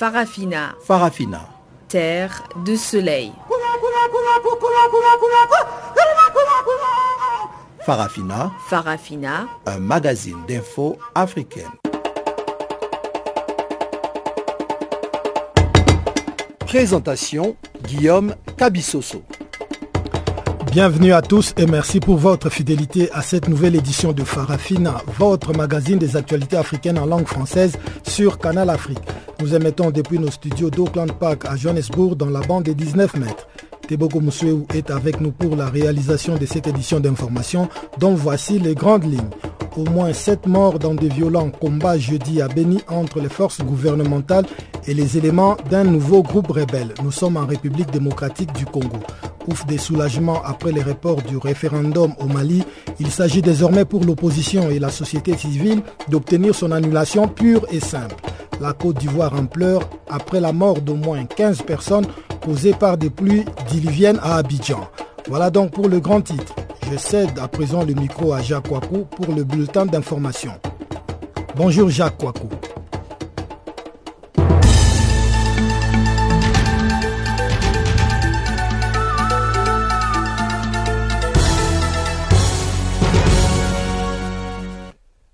Farafina. Farafina. Terre de soleil. Farafina. Farafina. Un magazine d'infos africaine. Présentation Guillaume Cabissoso. Bienvenue à tous et merci pour votre fidélité à cette nouvelle édition de Farafina, votre magazine des actualités africaines en langue française sur Canal Afrique. Nous émettons depuis nos studios d'Auckland Park à Johannesburg dans la bande des 19 mètres. Tebogo Moussouéou est avec nous pour la réalisation de cette édition d'information dont voici les grandes lignes. Au moins sept morts dans de violents combats jeudi à Beni entre les forces gouvernementales et les éléments d'un nouveau groupe rebelle. Nous sommes en République démocratique du Congo. Ouf des soulagements après les reports du référendum au Mali, il s'agit désormais pour l'opposition et la société civile d'obtenir son annulation pure et simple. La Côte d'Ivoire en pleure après la mort d'au moins 15 personnes causées par des pluies diluviennes à Abidjan. Voilà donc pour le grand titre. Je cède à présent le micro à Jacques Wakou pour le bulletin d'information. Bonjour Jacques Wakou.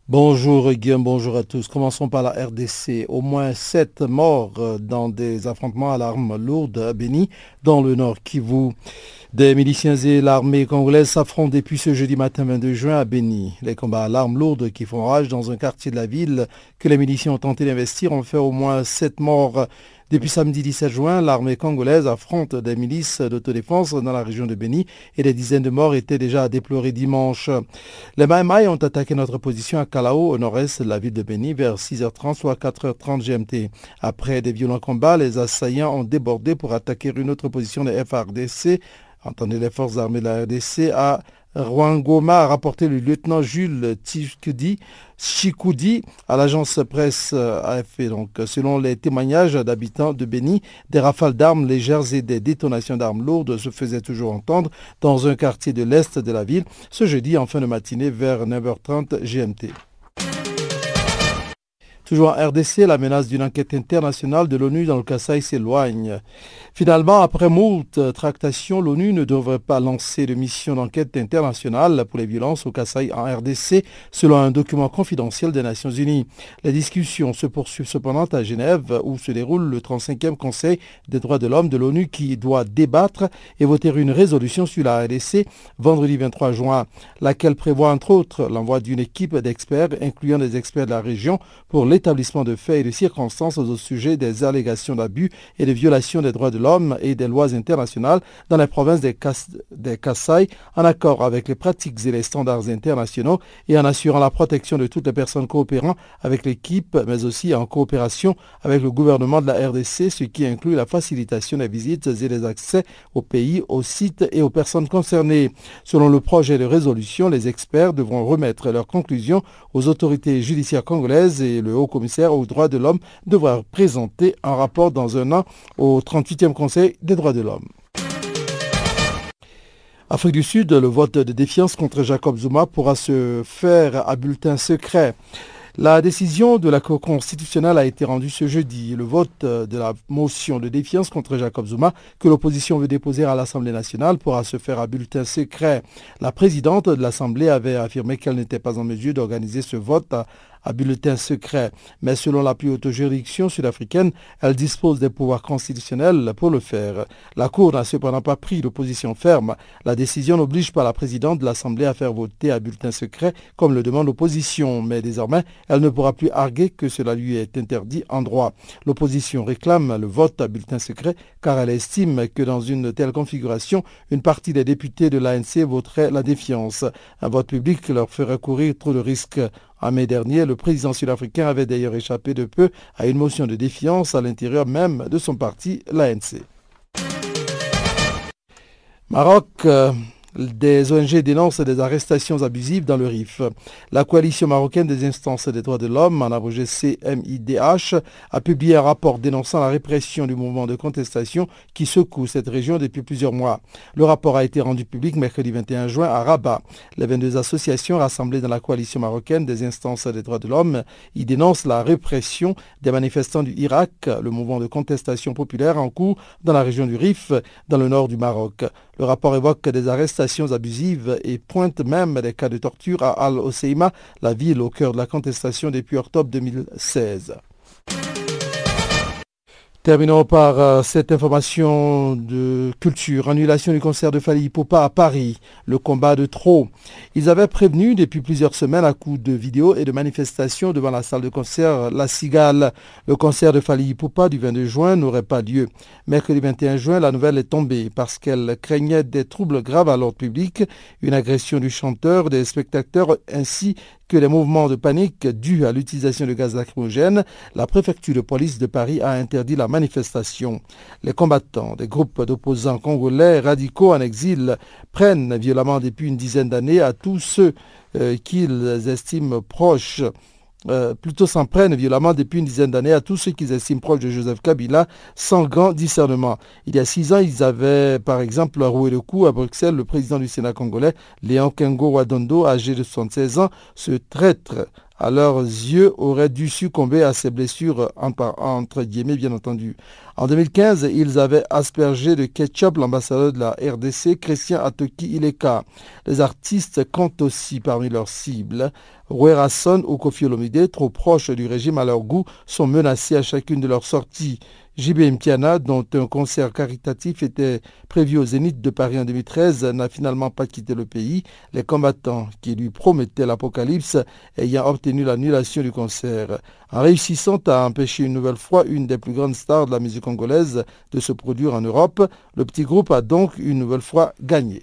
Bonjour Guillaume, bonjour à tous. Commençons par la RDC. Au moins sept morts dans des affrontements à l'arme lourde à Béni, dans le nord Kivu. Des miliciens et l'armée congolaise s'affrontent depuis ce jeudi matin 22 juin à Béni. Les combats à l'arme lourde qui font rage dans un quartier de la ville que les miliciens ont tenté d'investir ont fait au moins sept morts. Depuis samedi 17 juin, l'armée congolaise affronte des milices d'autodéfense dans la région de Béni et des dizaines de morts étaient déjà à dimanche. Les Maïmaï ont attaqué notre position à Kalao, au nord-est de la ville de Béni, vers 6h30, soit 4h30 GMT. Après des violents combats, les assaillants ont débordé pour attaquer une autre position des FRDC Entendez les forces armées de la RDC à Rwangoma, a rapporté le lieutenant Jules Chikoudi à l'agence presse AFP. Donc, selon les témoignages d'habitants de Béni, des rafales d'armes légères et des détonations d'armes lourdes se faisaient toujours entendre dans un quartier de l'est de la ville ce jeudi en fin de matinée vers 9h30 GMT. Toujours en RDC, la menace d'une enquête internationale de l'ONU dans le Kassai s'éloigne. Finalement, après moult tractations, l'ONU ne devrait pas lancer de mission d'enquête internationale pour les violences au Kassai en RDC, selon un document confidentiel des Nations Unies. Les discussions se poursuivent cependant à Genève, où se déroule le 35e Conseil des droits de l'homme de l'ONU qui doit débattre et voter une résolution sur la RDC vendredi 23 juin, laquelle prévoit entre autres l'envoi d'une équipe d'experts, incluant des experts de la région, pour l'établissement de faits et de circonstances au sujet des allégations d'abus et de violations des droits de l'homme et des lois internationales dans les provinces des, des Kassai, en accord avec les pratiques et les standards internationaux et en assurant la protection de toutes les personnes coopérant avec l'équipe, mais aussi en coopération avec le gouvernement de la RDC, ce qui inclut la facilitation des visites et des accès au pays, aux sites et aux personnes concernées. Selon le projet de résolution, les experts devront remettre leurs conclusions aux autorités judiciaires congolaises et le haut commissaire aux droits de l'homme devra présenter un rapport dans un an au 38e Conseil des droits de l'homme. Afrique du Sud, le vote de défiance contre Jacob Zuma pourra se faire à bulletin secret. La décision de la Cour constitutionnelle a été rendue ce jeudi. Le vote de la motion de défiance contre Jacob Zuma que l'opposition veut déposer à l'Assemblée nationale pourra se faire à bulletin secret. La présidente de l'Assemblée avait affirmé qu'elle n'était pas en mesure d'organiser ce vote à bulletin secret. Mais selon la plus haute juridiction sud-africaine, elle dispose des pouvoirs constitutionnels pour le faire. La Cour n'a cependant pas pris de position ferme. La décision n'oblige pas la présidente de l'Assemblée à faire voter à bulletin secret comme le demande l'opposition, mais désormais, elle ne pourra plus arguer que cela lui est interdit en droit. L'opposition réclame le vote à bulletin secret car elle estime que dans une telle configuration, une partie des députés de l'ANC voterait la défiance. Un vote public leur ferait courir trop de risques en mai dernier, le président sud-africain avait d'ailleurs échappé de peu à une motion de défiance à l'intérieur même de son parti, l'ANC. Maroc, Des ONG dénoncent des arrestations abusives dans le RIF. La coalition marocaine des instances des droits de l'homme, en abrégé CMIDH, a publié un rapport dénonçant la répression du mouvement de contestation qui secoue cette région depuis plusieurs mois. Le rapport a été rendu public mercredi 21 juin à Rabat. Les 22 associations rassemblées dans la coalition marocaine des instances des droits de l'homme y dénoncent la répression des manifestants du Irak, le mouvement de contestation populaire en cours dans la région du Rif, dans le nord du Maroc. Le rapport évoque des arrestations abusives et pointe même des cas de torture à Al-Oseima, la ville au cœur de la contestation depuis octobre 2016. Terminons par euh, cette information de culture. Annulation du concert de Fali Popa à Paris. Le combat de trop. Ils avaient prévenu depuis plusieurs semaines à coups de vidéos et de manifestations devant la salle de concert La Cigale. Le concert de Fali Popa du 22 juin n'aurait pas lieu. Mercredi 21 juin, la nouvelle est tombée parce qu'elle craignait des troubles graves à l'ordre public, une agression du chanteur, des spectateurs ainsi que les mouvements de panique dus à l'utilisation de gaz lacrymogène, la préfecture de police de Paris a interdit la manifestation. Les combattants des groupes d'opposants congolais radicaux en exil prennent violemment depuis une dizaine d'années à tous ceux euh, qu'ils estiment proches euh, plutôt s'en prennent violemment depuis une dizaine d'années à tous ceux qu'ils estiment proches de Joseph Kabila sans grand discernement. Il y a six ans, ils avaient par exemple roué le coup à Bruxelles le président du Sénat congolais, Léon Kengo Wadondo, âgé de 76 ans, ce traître à leurs yeux, aurait dû succomber à ses blessures, entre guillemets bien entendu. En 2015, ils avaient aspergé de ketchup l'ambassadeur de la RDC, Christian Atoki Ileka. Les artistes comptent aussi parmi leurs cibles. Son ou Kofi Olomide, trop proches du régime à leur goût, sont menacés à chacune de leurs sorties. JB Mpiana, dont un concert caritatif était prévu au Zénith de Paris en 2013, n'a finalement pas quitté le pays, les combattants qui lui promettaient l'apocalypse ayant obtenu l'annulation du concert. En réussissant à empêcher une nouvelle fois une des plus grandes stars de la musique congolaise de se produire en Europe, le petit groupe a donc une nouvelle fois gagné.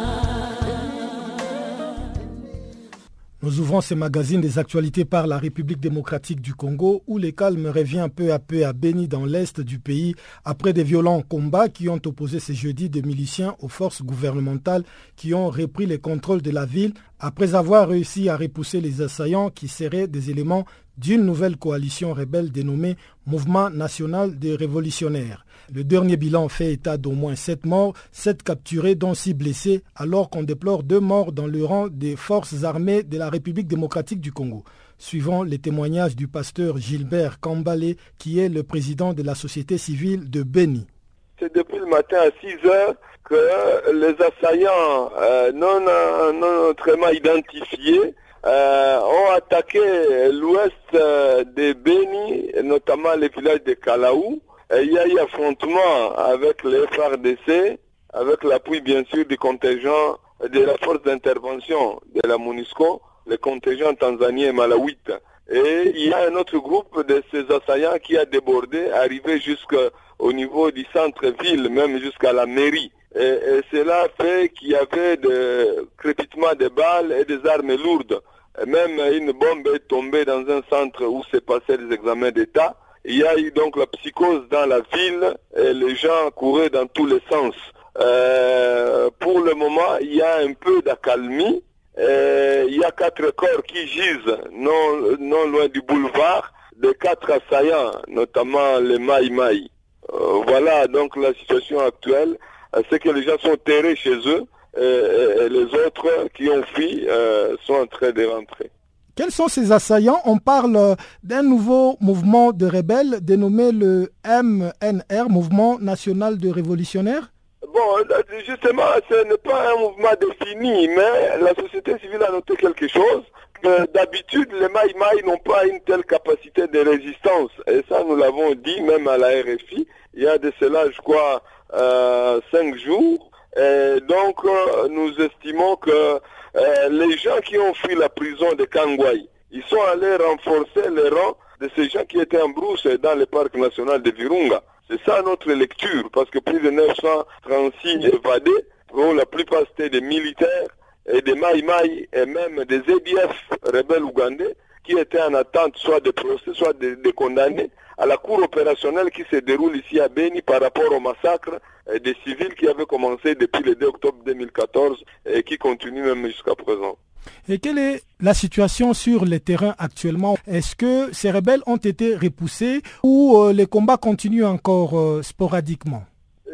Nous ouvrons ce magazine des actualités par la République démocratique du Congo où le calme revient peu à peu à Béni dans l'est du pays après des violents combats qui ont opposé ce jeudi des miliciens aux forces gouvernementales qui ont repris le contrôle de la ville après avoir réussi à repousser les assaillants qui seraient des éléments d'une nouvelle coalition rebelle dénommée Mouvement national des révolutionnaires. Le dernier bilan fait état d'au moins 7 morts, 7 capturés dont 6 blessés, alors qu'on déplore deux morts dans le rang des forces armées de la République démocratique du Congo. Suivant les témoignages du pasteur Gilbert Kambale, qui est le président de la société civile de Beni. C'est depuis le matin à 6 heures que les assaillants euh, non, non autrement identifiés euh, ont attaqué l'ouest euh, de Beni, notamment les villages de Kalaou, il y a eu affrontement avec les FRDC, avec l'appui bien sûr du contingent de la force d'intervention de la MONUSCO, le contingent tanzanien et malawite. Et il y a un autre groupe de ces assaillants qui a débordé, arrivé jusqu'au niveau du centre-ville, même jusqu'à la mairie. Et, cela fait qu'il y avait des crépitements de balles et des armes lourdes. Même une bombe est tombée dans un centre où se passaient des examens d'État. Il y a eu donc la psychose dans la ville et les gens couraient dans tous les sens. Euh, pour le moment, il y a un peu d'accalmie. il y a quatre corps qui gisent non, non loin du boulevard, de quatre assaillants, notamment les Maï Maï. Euh, voilà donc la situation actuelle. C'est que les gens sont terrés chez eux et, les autres qui ont fui sont en train de rentrer. Quels sont ces assaillants? On parle d'un nouveau mouvement de rebelles dénommé le MNR, Mouvement National de Révolutionnaires Bon, justement, ce n'est pas un mouvement défini, mais la société civile a noté quelque chose. D'habitude, les Maï n'ont pas une telle capacité de résistance. Et ça, nous l'avons dit même à la RFI. Il y a de cela, je crois, euh, cinq jours. Et donc, euh, nous estimons que euh, les gens qui ont fui la prison de Kangwai, ils sont allés renforcer les rangs de ces gens qui étaient en brousse dans le parc national de Virunga. C'est ça notre lecture, parce que plus de 936 évadés, dont la plupart c'était des militaires et des Maï et même des EDF rebelles ougandais qui étaient en attente soit de procès, soit de, condamnés à la cour opérationnelle qui se déroule ici à Beni par rapport au massacre des civils qui avaient commencé depuis le 2 octobre 2014 et qui continue même jusqu'à présent. Et quelle est la situation sur le terrain actuellement? Est-ce que ces rebelles ont été repoussés ou euh, les combats continuent encore euh, sporadiquement?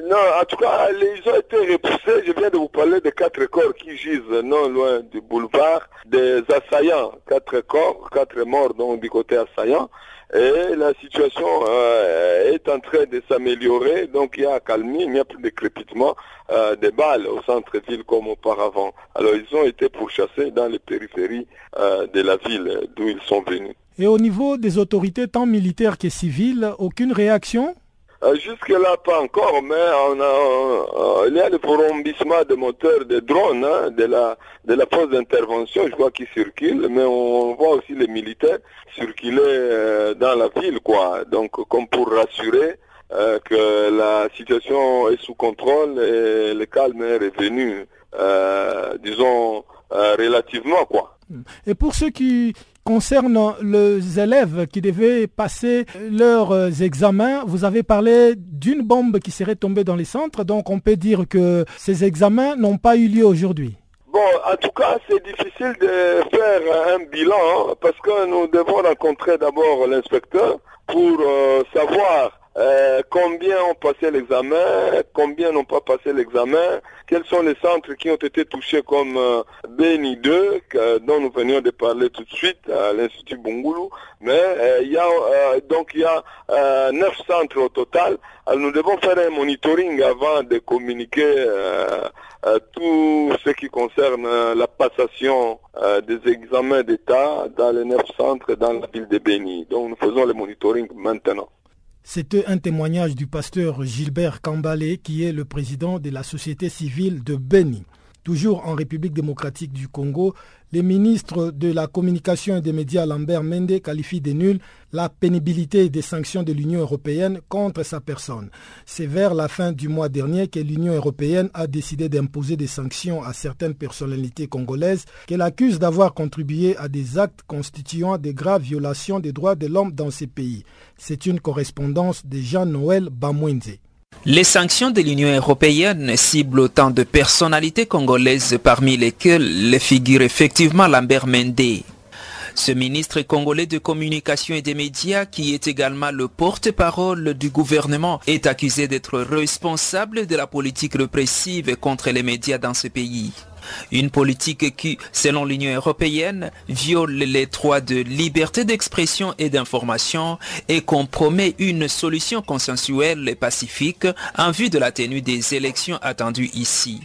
Non, en tout cas, ils ont été repoussés. Je viens de vous parler de quatre corps qui gisent non loin du boulevard, des assaillants, quatre corps, quatre morts donc du côté assaillant. Et la situation euh, est en train de s'améliorer, donc il y a calmie, il n'y a plus de crépitement euh, des balles au centre-ville comme auparavant. Alors ils ont été pourchassés dans les périphéries euh, de la ville d'où ils sont venus. Et au niveau des autorités, tant militaires que civiles, aucune réaction? Jusque-là, pas encore, mais on a, euh, il y a le promissement de moteurs de drones hein, de la de la force d'intervention, je crois, qui circulent, mais on voit aussi les militaires circuler euh, dans la ville, quoi. Donc, comme pour rassurer que la situation est sous contrôle et le calme est revenu, disons, relativement, quoi. Et pour ceux qui concerne les élèves qui devaient passer leurs examens, vous avez parlé d'une bombe qui serait tombée dans les centres, donc on peut dire que ces examens n'ont pas eu lieu aujourd'hui. Bon, en tout cas, c'est difficile de faire un bilan hein, parce que nous devons rencontrer d'abord l'inspecteur pour euh, savoir euh, combien ont passé l'examen, combien n'ont pas passé l'examen, quels sont les centres qui ont été touchés comme euh, Beni 2, dont nous venions de parler tout de suite à l'Institut Bungulu, mais euh, il y a donc il y a neuf centres au total. Nous devons faire un monitoring avant de communiquer tout ce qui concerne la passation des examens d'État dans les neuf centres dans la ville de Beni. Donc nous faisons le monitoring maintenant. C'était un témoignage du pasteur Gilbert Kambalé, qui est le président de la société civile de Beni. Toujours en République démocratique du Congo, le ministre de la Communication et des médias Lambert Mende qualifie de nul la pénibilité des sanctions de l'Union européenne contre sa personne. C'est vers la fin du mois dernier que l'Union européenne a décidé d'imposer des sanctions à certaines personnalités congolaises qu'elle accuse d'avoir contribué à des actes constituant des graves violations des droits de l'homme dans ces pays. C'est une correspondance de Jean-Noël Bamwenze. Les sanctions de l'Union européenne ciblent autant de personnalités congolaises parmi lesquelles les figure effectivement Lambert Mende. Ce ministre congolais de communication et des médias, qui est également le porte-parole du gouvernement, est accusé d'être responsable de la politique répressive contre les médias dans ce pays. Une politique qui, selon l'Union européenne, viole les droits de liberté d'expression et d'information et compromet une solution consensuelle et pacifique en vue de la tenue des élections attendues ici.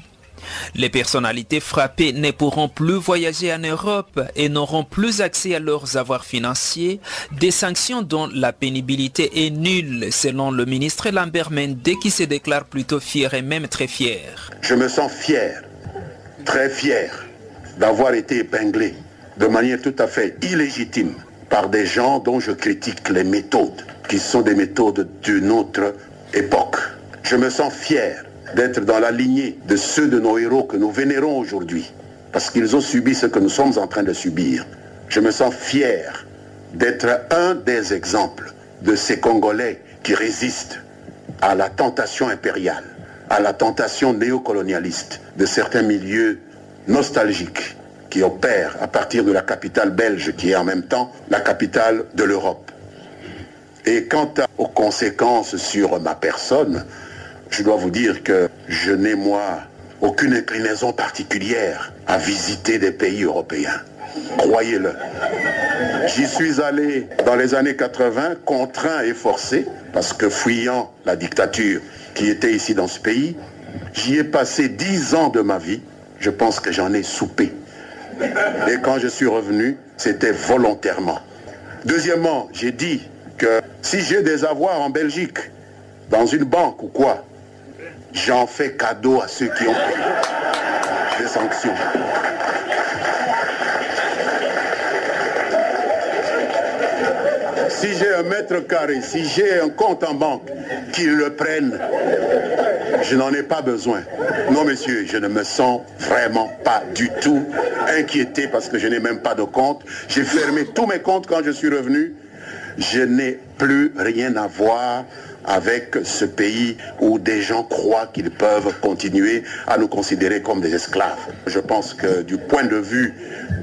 Les personnalités frappées ne pourront plus voyager en Europe et n'auront plus accès à leurs avoirs financiers, des sanctions dont la pénibilité est nulle selon le ministre Lambert Mende qui se déclare plutôt fier et même très fier. Je me sens fier très fier d'avoir été épinglé de manière tout à fait illégitime par des gens dont je critique les méthodes, qui sont des méthodes d'une autre époque. Je me sens fier d'être dans la lignée de ceux de nos héros que nous vénérons aujourd'hui, parce qu'ils ont subi ce que nous sommes en train de subir. Je me sens fier d'être un des exemples de ces Congolais qui résistent à la tentation impériale à la tentation néocolonialiste de certains milieux nostalgiques qui opèrent à partir de la capitale belge qui est en même temps la capitale de l'Europe. Et quant aux conséquences sur ma personne, je dois vous dire que je n'ai moi aucune inclinaison particulière à visiter des pays européens. Croyez-le. J'y suis allé dans les années 80, contraint et forcé, parce que fuyant la dictature qui était ici dans ce pays, j'y ai passé dix ans de ma vie. Je pense que j'en ai soupé. Et quand je suis revenu, c'était volontairement. Deuxièmement, j'ai dit que si j'ai des avoirs en Belgique, dans une banque ou quoi, j'en fais cadeau à ceux qui ont payé des sanctions. Si j'ai un mètre carré, si j'ai un compte en banque, qu'ils le prennent. Je n'en ai pas besoin. Non, monsieur, je ne me sens vraiment pas du tout inquiété parce que je n'ai même pas de compte. J'ai fermé tous mes comptes quand je suis revenu. Je n'ai plus rien à voir avec ce pays où des gens croient qu'ils peuvent continuer à nous considérer comme des esclaves. Je pense que du point de vue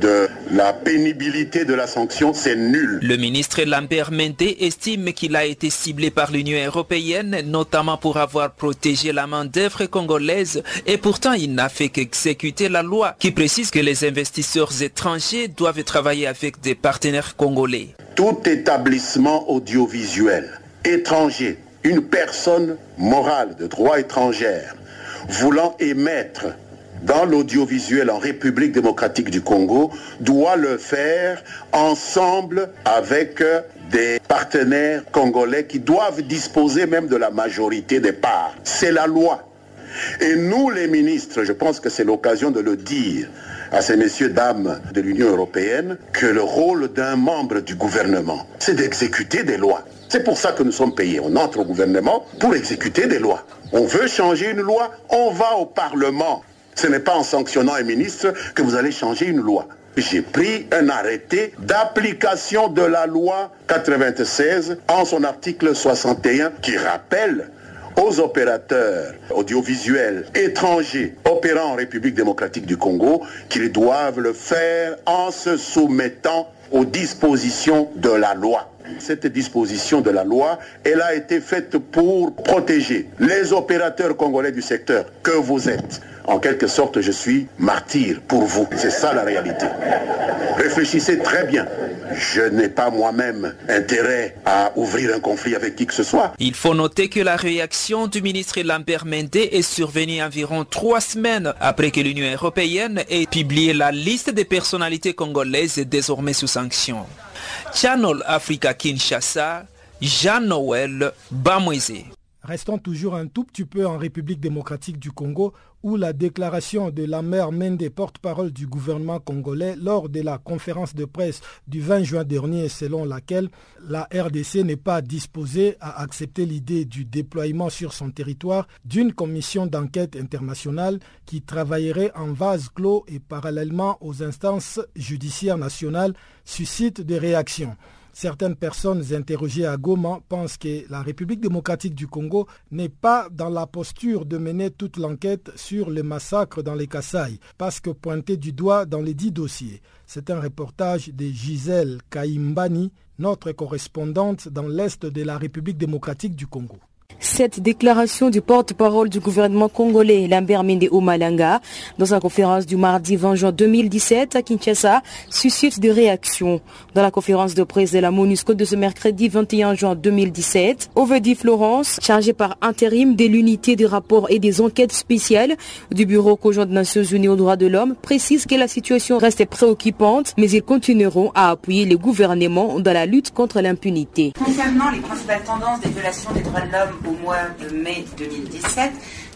de la pénibilité de la sanction, c'est nul. Le ministre Lambert Mende estime qu'il a été ciblé par l'Union européenne, notamment pour avoir protégé la main-d'œuvre congolaise, et pourtant il n'a fait qu'exécuter la loi qui précise que les investisseurs étrangers doivent travailler avec des partenaires congolais. Tout établissement audiovisuel étranger une personne morale de droit étrangère voulant émettre dans l'audiovisuel en République démocratique du Congo doit le faire ensemble avec des partenaires congolais qui doivent disposer même de la majorité des parts. C'est la loi. Et nous, les ministres, je pense que c'est l'occasion de le dire à ces messieurs, dames de l'Union européenne, que le rôle d'un membre du gouvernement, c'est d'exécuter des lois. C'est pour ça que nous sommes payés. On entre au gouvernement pour exécuter des lois. On veut changer une loi, on va au Parlement. Ce n'est pas en sanctionnant un ministre que vous allez changer une loi. J'ai pris un arrêté d'application de la loi 96 en son article 61 qui rappelle aux opérateurs audiovisuels étrangers opérant en République démocratique du Congo qu'ils doivent le faire en se soumettant aux dispositions de la loi. Cette disposition de la loi, elle a été faite pour protéger les opérateurs congolais du secteur que vous êtes. En quelque sorte, je suis martyr pour vous. C'est ça la réalité. Réfléchissez très bien. Je n'ai pas moi-même intérêt à ouvrir un conflit avec qui que ce soit. Il faut noter que la réaction du ministre Lambert Mende est survenue environ trois semaines après que l'Union européenne ait publié la liste des personnalités congolaises désormais sous sanction. Channel Africa Kinshasa, Jean-Noël Bamweze. Restons toujours un tout petit peu en République démocratique du Congo où la déclaration de la mère Mende, porte-parole du gouvernement congolais, lors de la conférence de presse du 20 juin dernier, selon laquelle la RDC n'est pas disposée à accepter l'idée du déploiement sur son territoire d'une commission d'enquête internationale qui travaillerait en vase clos et parallèlement aux instances judiciaires nationales, suscite des réactions. Certaines personnes interrogées à Goma pensent que la République démocratique du Congo n'est pas dans la posture de mener toute l'enquête sur les massacres dans les Kassai, parce que pointé du doigt dans les dix dossiers. C'est un reportage de Gisèle Kaimbani, notre correspondante dans l'Est de la République démocratique du Congo. Cette déclaration du porte-parole du gouvernement congolais, Lambert Mende Omalanga, dans sa conférence du mardi 20 juin 2017 à Kinshasa, suscite des réactions. Dans la conférence de presse de la MONUSCO de ce mercredi 21 juin 2017, Ovedi Florence, chargé par intérim de l'unité des rapports et des enquêtes spéciales du Bureau conjoint des Nations Unies aux droits de l'homme, précise que la situation reste préoccupante, mais ils continueront à appuyer le gouvernement dans la lutte contre l'impunité. Concernant les principales tendances des violations des droits de l'homme au mois de mai 2017,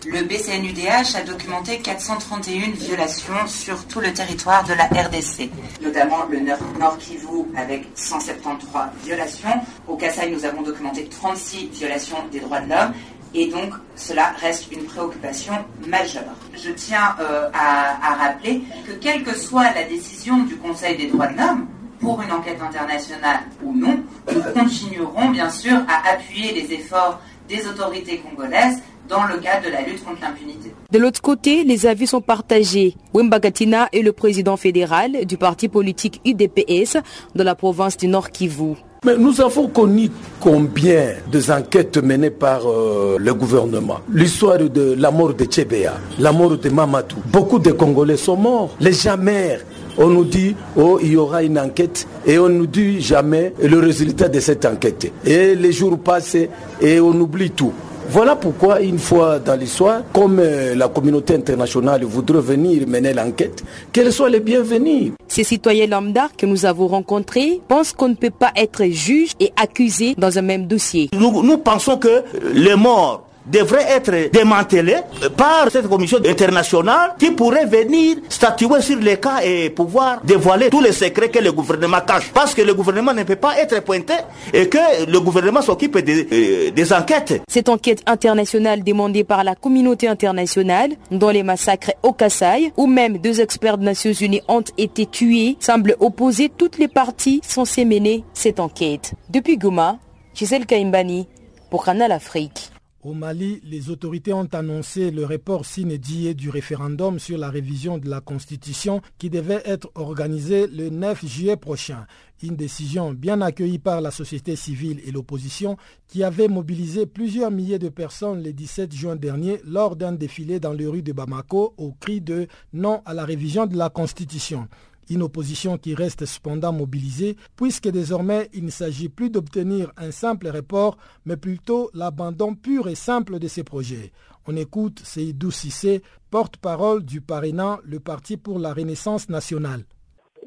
le BCNUDH a documenté 431 violations sur tout le territoire de la RDC, notamment le Nord Kivu avec 173 violations. Au Kassai, nous avons documenté 36 violations des droits de l'homme. Et donc, cela reste une préoccupation majeure. Je tiens euh, à, à rappeler que quelle que soit la décision du Conseil des droits de l'homme, pour une enquête internationale ou non, nous continuerons bien sûr à appuyer les efforts des autorités congolaises dans le cadre de la lutte contre l'impunité. De l'autre côté, les avis sont partagés. Wembagatina est le président fédéral du parti politique UDPS de la province du Nord Kivu. Mais nous avons connu combien des enquêtes menées par euh, le gouvernement L'histoire de la mort de Tchébéa, la mort de Mamadou. Beaucoup de Congolais sont morts. Les jamais on nous dit, oh, il y aura une enquête et on nous dit jamais le résultat de cette enquête. Et les jours passent et on oublie tout. Voilà pourquoi, une fois dans l'histoire, comme euh, la communauté internationale voudrait venir mener l'enquête, qu'elle soit les bienvenue. Ces citoyens lambda que nous avons rencontrés pensent qu'on ne peut pas être juge et accusé dans un même dossier. Nous, nous pensons que les morts devrait être démantelé par cette commission internationale qui pourrait venir statuer sur les cas et pouvoir dévoiler tous les secrets que le gouvernement cache. Parce que le gouvernement ne peut pas être pointé et que le gouvernement s'occupe des, euh, des enquêtes. Cette enquête internationale demandée par la communauté internationale, dont les massacres au Kassai, où même deux experts des Nations Unies ont été tués, semble opposer toutes les parties censées mener cette enquête. Depuis Goma, Gisèle Kaimbani pour Canal Afrique. Au Mali, les autorités ont annoncé le report sine du référendum sur la révision de la Constitution qui devait être organisé le 9 juillet prochain. Une décision bien accueillie par la société civile et l'opposition qui avait mobilisé plusieurs milliers de personnes le 17 juin dernier lors d'un défilé dans les rues de Bamako au cri de non à la révision de la Constitution. Une opposition qui reste cependant mobilisée puisque désormais il ne s'agit plus d'obtenir un simple report mais plutôt l'abandon pur et simple de ces projets. On écoute Seydou Sissé, porte-parole du parrainant le Parti pour la Renaissance nationale.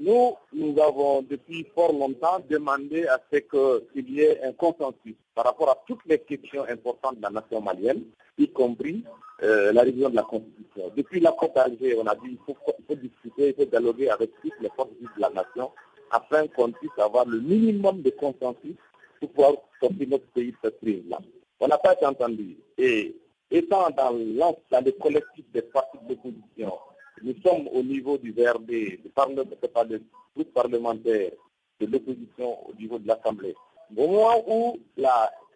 Nous, nous avons depuis fort longtemps demandé à ce qu'il y ait un consensus par rapport à toutes les questions importantes de la nation malienne, y compris euh, la révision de la Constitution. Depuis la COP Alger, on a dit qu'il faut, discuter, il faut dialoguer avec toutes les forces de la nation afin qu'on puisse avoir le minimum de consensus pour pouvoir sortir notre pays de cette crise-là. On n'a pas été entendu. Et étant dans, dans les collectifs des partis d'opposition, nous sommes au niveau du VRD, du groupe parlementaire de l'opposition au niveau de l'Assemblée. Au moment où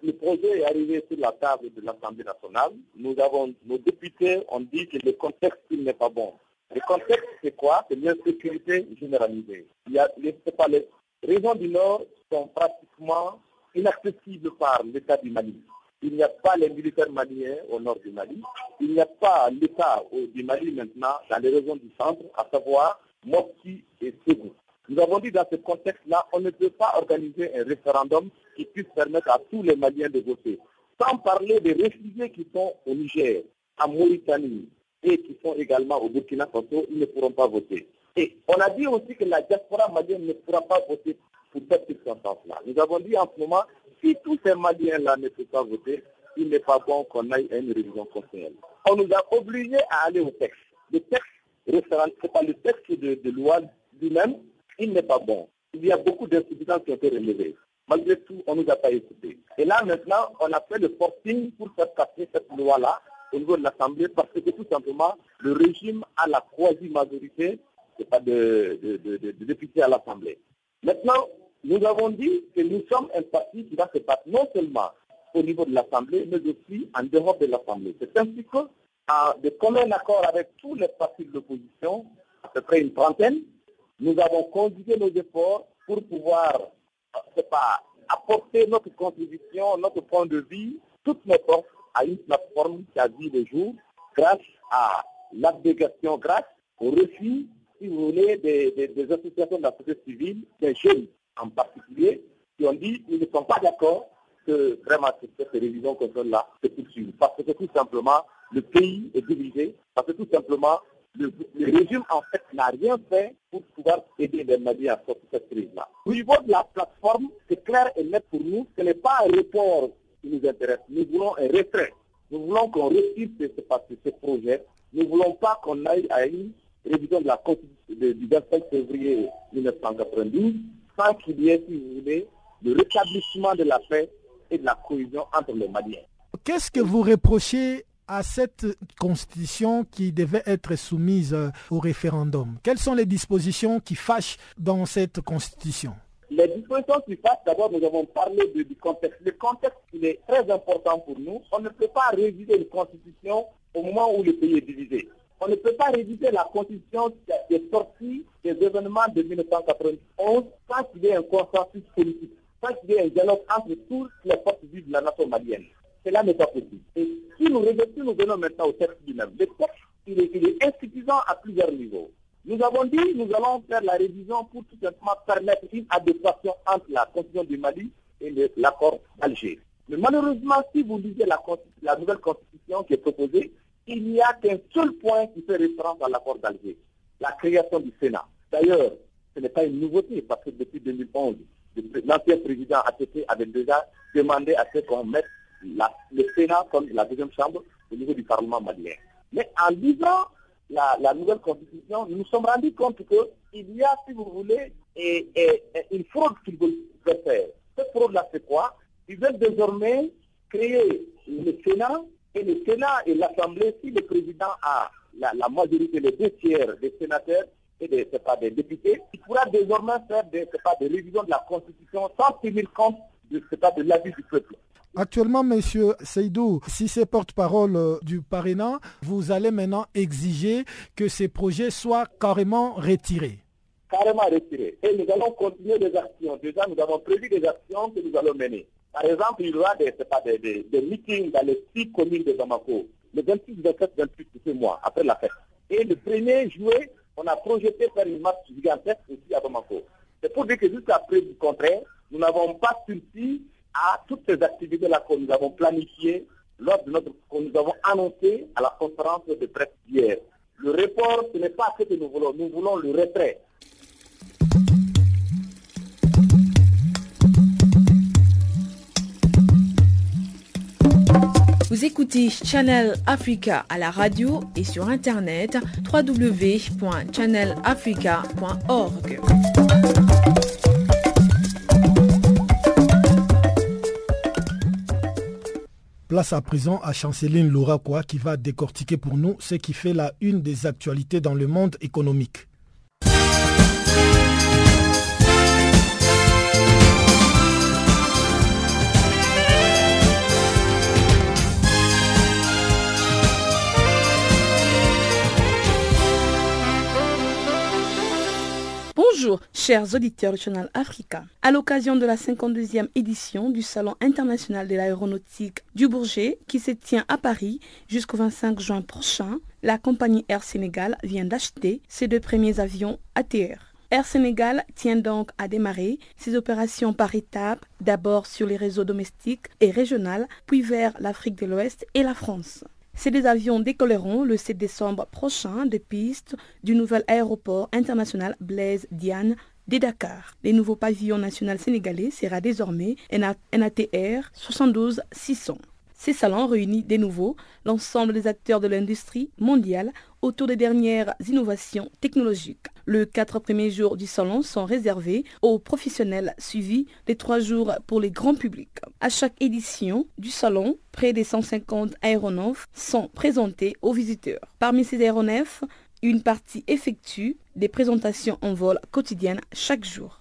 le projet est arrivé sur la table de l'Assemblée nationale, nous avons, nos députés ont dit que le contexte n'est pas bon. Le contexte, c'est quoi? C'est l'insécurité généralisée. Il y a, les, pas, les régions du Nord sont pratiquement inaccessibles par l'État du Mali. Il n'y a pas les militaires maliens au nord du Mali. Il n'y a pas l'État du Mali maintenant dans les régions du centre, à savoir Mopti et Ségou. Nous avons dit dans ce contexte-là, on ne peut pas organiser un référendum qui puisse permettre à tous les Maliens de voter. Sans parler des réfugiés qui sont au Niger, en Mauritanie et qui sont également au Burkina Faso, ils ne pourront pas voter. Et on a dit aussi que la diaspora malienne ne pourra pas voter pour cette circonstance-là. Nous avons dit en ce moment, si tous ces Maliens-là ne peuvent pas voter, il n'est pas bon qu'on aille à une révision constitutionnelle. On nous a obligés à aller au texte. Le texte référent, pas le texte de, loi lui-même, il n'est pas bon. Il y a beaucoup d'institutions qui ont été relevées. Malgré tout, on ne nous a pas écoutés. Et là, maintenant, on a fait le forcing pour faire passer cette loi-là au niveau de l'Assemblée parce que tout simplement, le régime a la quasi-majorité, c'est pas de, de députés à l'Assemblée. Maintenant, nous avons dit que nous sommes un parti qui va se battre non seulement au niveau de l'Assemblée, mais aussi en dehors de l'Assemblée. C'est ainsi que, de commun accord avec tous les partis de l'opposition, à peu près une trentaine, nous avons conduit nos efforts pour pouvoir, apporter notre contribution, notre point de vue, toutes nos forces à une plateforme qui a vu le jour grâce à l'abdégation, grâce au refus, si vous voulez, des, des associations de la société civile, des jeunes en particulier, qui ont dit qu'ils ne sont pas d'accord que vraiment cette révision contrôle-là se poursuive. Parce que tout simplement, le pays est divisé, parce que tout simplement, le, régime en fait n'a rien fait pour pouvoir aider les Maliens à sortir de cette crise-là. Au niveau de la plateforme, c'est clair et net pour nous, ce n'est pas un report qui nous intéresse, nous voulons un retrait. Nous voulons qu'on retire ce, projet. Nous ne voulons pas qu'on aille à une révision de la Constitution du 25 février 1992 sans qu'il y ait, si vous voulez, le rétablissement de la paix et de la cohésion entre les Maliens. Qu'est-ce que vous reprochez à cette constitution qui devait être soumise euh, au référendum? Quelles sont les dispositions qui fâchent dans cette constitution? Les dispositions qui fâchent, d'abord, nous avons parlé du contexte. Le contexte, il est très important pour nous. On ne peut pas réviser une constitution au moment où le pays est divisé. On ne peut pas réviser la constitution qui est sortie des événements de 1991 sans qu'il y ait un consensus politique. sans qu'il y ait un dialogue entre toutes les forces vives de la nation malienne. Cela n'est pas possible. Et si nous, si nous venons maintenant au texte du même, le texte, il est, il est insuffisant à plusieurs niveaux. Nous avons dit nous allons faire la révision pour tout simplement permettre une adéquation entre la Constitution du Mali et l'accord d'Alger. Mais malheureusement, si vous lisez la, la, nouvelle Constitution qui est proposée, il n'y a qu'un seul point qui fait référence à l'accord d'Alger, la création du Sénat. D'ailleurs, ce n'est pas une nouveauté parce que depuis 2011, l'ancien président ATP avait déjà demandé à ce qu'on mette le Sénat comme la deuxième chambre au niveau du Parlement malien. Mais en lisant la, nouvelle constitution, nous nous sommes rendus compte qu'il y a, si vous voulez, une fraude qu'ils veulent faire. Cette fraude-là, c'est quoi? Ils veulent désormais créer le Sénat, et le Sénat et l'Assemblée, si le président a la, majorité, les deux tiers des sénateurs et des, pas, des députés, il pourra désormais faire des, pas, des révisions de la Constitution sans tenir compte de, pas, de l'avis du peuple. Actuellement, Monsieur Seydou, si c'est porte-parole euh, du parrainat, vous allez maintenant exiger que ces projets soient carrément retirés. Carrément retirés. Et nous allons continuer les actions. Déjà, nous avons prévu des actions que nous allons mener. Par exemple, il y aura des, pas, des, des, meetings dans les six communes de Bamako, le 26, 27, 28 de ce mois, après la fête. Et le 1er juillet, on a projeté faire une marche gigantesque aussi à Bamako. C'est pour dire que jusqu'à preuve du contraire, nous n'avons pas suffi à toutes ces activités-là que nous avons planifiées lors de notre, que nous avons annoncé à la conférence de presse hier. Le report, ce n'est pas ce que nous voulons, nous voulons le retrait. Vous écoutez Channel Africa à la radio et sur internet www.channelafrica.org. Place à présent à Chanceline Louraquois qui va décortiquer pour nous ce qui fait la une des actualités dans le monde économique. Bonjour, chers auditeurs du Channel Africa. À l'occasion de la 52e édition du Salon international de l'aéronautique du Bourget, qui se tient à Paris jusqu'au 25 juin prochain, la compagnie Air Sénégal vient d'acheter ses deux premiers avions ATR. Air Sénégal tient donc à démarrer ses opérations par étapes, d'abord sur les réseaux domestiques et régionaux, puis vers l'Afrique de l'Ouest et la France. Ces deux avions décolleront le 7 décembre prochain des pistes du nouvel aéroport international Blaise Diane de Dakar. Les nouveaux pavillons national sénégalais sera désormais NATR 72 600. Ces salons réunissent de nouveau l'ensemble des acteurs de l'industrie mondiale autour des dernières innovations technologiques. Les quatre premiers jours du salon sont réservés aux professionnels suivis les trois jours pour les grands publics. À chaque édition du salon, près de 150 aéronefs sont présentés aux visiteurs. Parmi ces aéronefs, une partie effectue des présentations en vol quotidiennes chaque jour.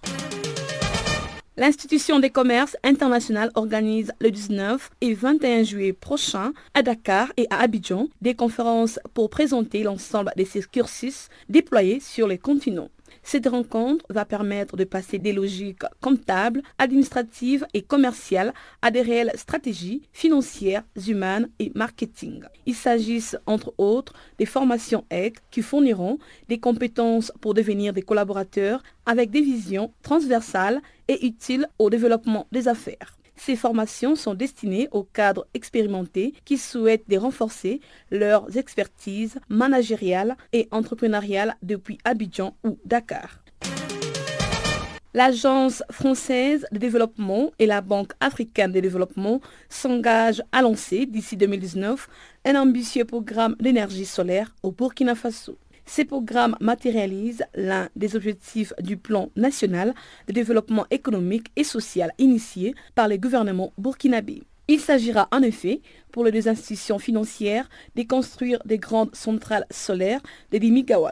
L'institution des commerces international organise le 19 et 21 juillet prochain à Dakar et à Abidjan des conférences pour présenter l'ensemble de ces cursus déployés sur les continents. Cette rencontre va permettre de passer des logiques comptables, administratives et commerciales à des réelles stratégies financières, humaines et marketing. Il s'agit entre autres des formations EC qui fourniront des compétences pour devenir des collaborateurs avec des visions transversales et utiles au développement des affaires. Ces formations sont destinées aux cadres expérimentés qui souhaitent renforcer leurs expertises managériales et entrepreneuriales depuis Abidjan ou Dakar. L'Agence française de développement et la Banque africaine de développement s'engagent à lancer d'ici 2019 un ambitieux programme d'énergie solaire au Burkina Faso. Ces programmes matérialisent l'un des objectifs du plan national de développement économique et social initié par les gouvernements burkinabés. Il s'agira en effet pour les deux institutions financières de construire des grandes centrales solaires de 10 MW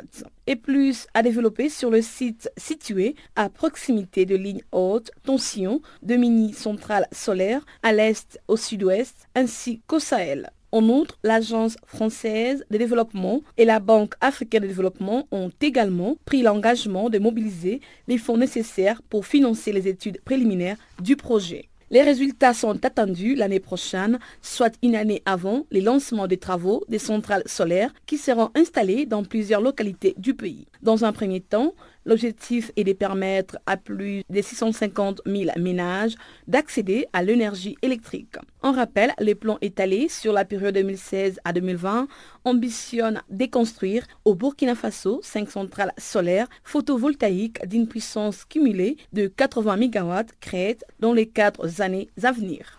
et plus à développer sur le site situé à proximité de lignes hautes tension de mini-centrales solaires à l'est, au sud-ouest ainsi qu'au Sahel. En outre, l'Agence française de développement et la Banque africaine de développement ont également pris l'engagement de mobiliser les fonds nécessaires pour financer les études préliminaires du projet. Les résultats sont attendus l'année prochaine, soit une année avant les lancements des travaux des centrales solaires qui seront installées dans plusieurs localités du pays. Dans un premier temps, L'objectif est de permettre à plus de 650 000 ménages d'accéder à l'énergie électrique. On rappelle, les plans étalés sur la période 2016 à 2020 ambitionnent de construire au Burkina Faso cinq centrales solaires photovoltaïques d'une puissance cumulée de 80 MW créées dans les quatre années à venir.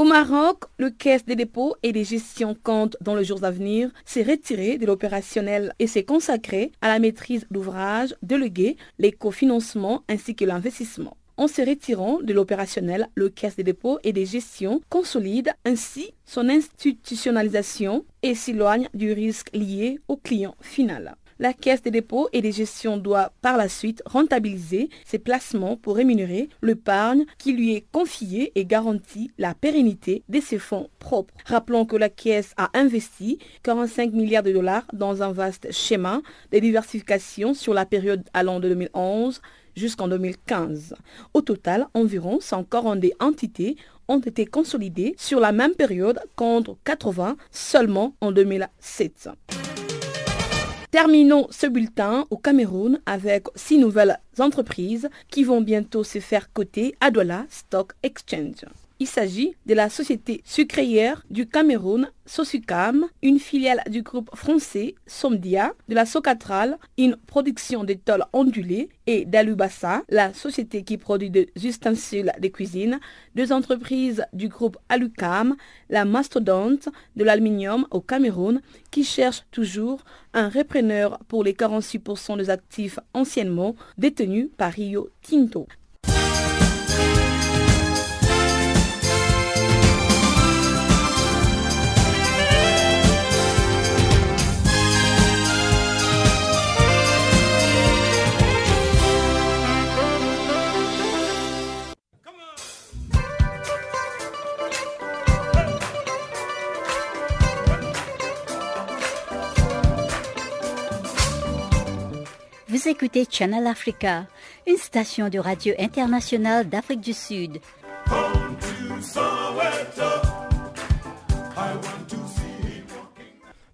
Au Maroc, le Caisse des dépôts et des gestions compte dans les jours à venir s'est retiré de l'opérationnel et s'est consacré à la maîtrise d'ouvrage, délégué, l'écofinancement ainsi que l'investissement. En se retirant de l'opérationnel, le Caisse des dépôts et des gestions consolide ainsi son institutionnalisation et s'éloigne du risque lié au client final. La Caisse des dépôts et des gestions doit par la suite rentabiliser ses placements pour rémunérer l'épargne qui lui est confiée et garantit la pérennité de ses fonds propres. Rappelons que la Caisse a investi 45 milliards de dollars dans un vaste schéma de diversification sur la période allant de 2011 jusqu'en 2015. Au total, environ 140 entités ont été consolidées sur la même période contre 80 seulement en 2007. Terminons ce bulletin au Cameroun avec six nouvelles entreprises qui vont bientôt se faire coter à Douala Stock Exchange. Il s'agit de la société sucrière du Cameroun, Sosucam, une filiale du groupe français Somdia, de la Socatral, une production de tôles ondulées, et d'Alubassa, la société qui produit des ustensiles de cuisine, deux entreprises du groupe Alucam, la mastodonte de l'aluminium au Cameroun, qui cherche toujours un repreneur pour les 46% des actifs anciennement détenus par Rio Tinto. Vous écoutez Channel Africa, une station de radio internationale d'Afrique du Sud.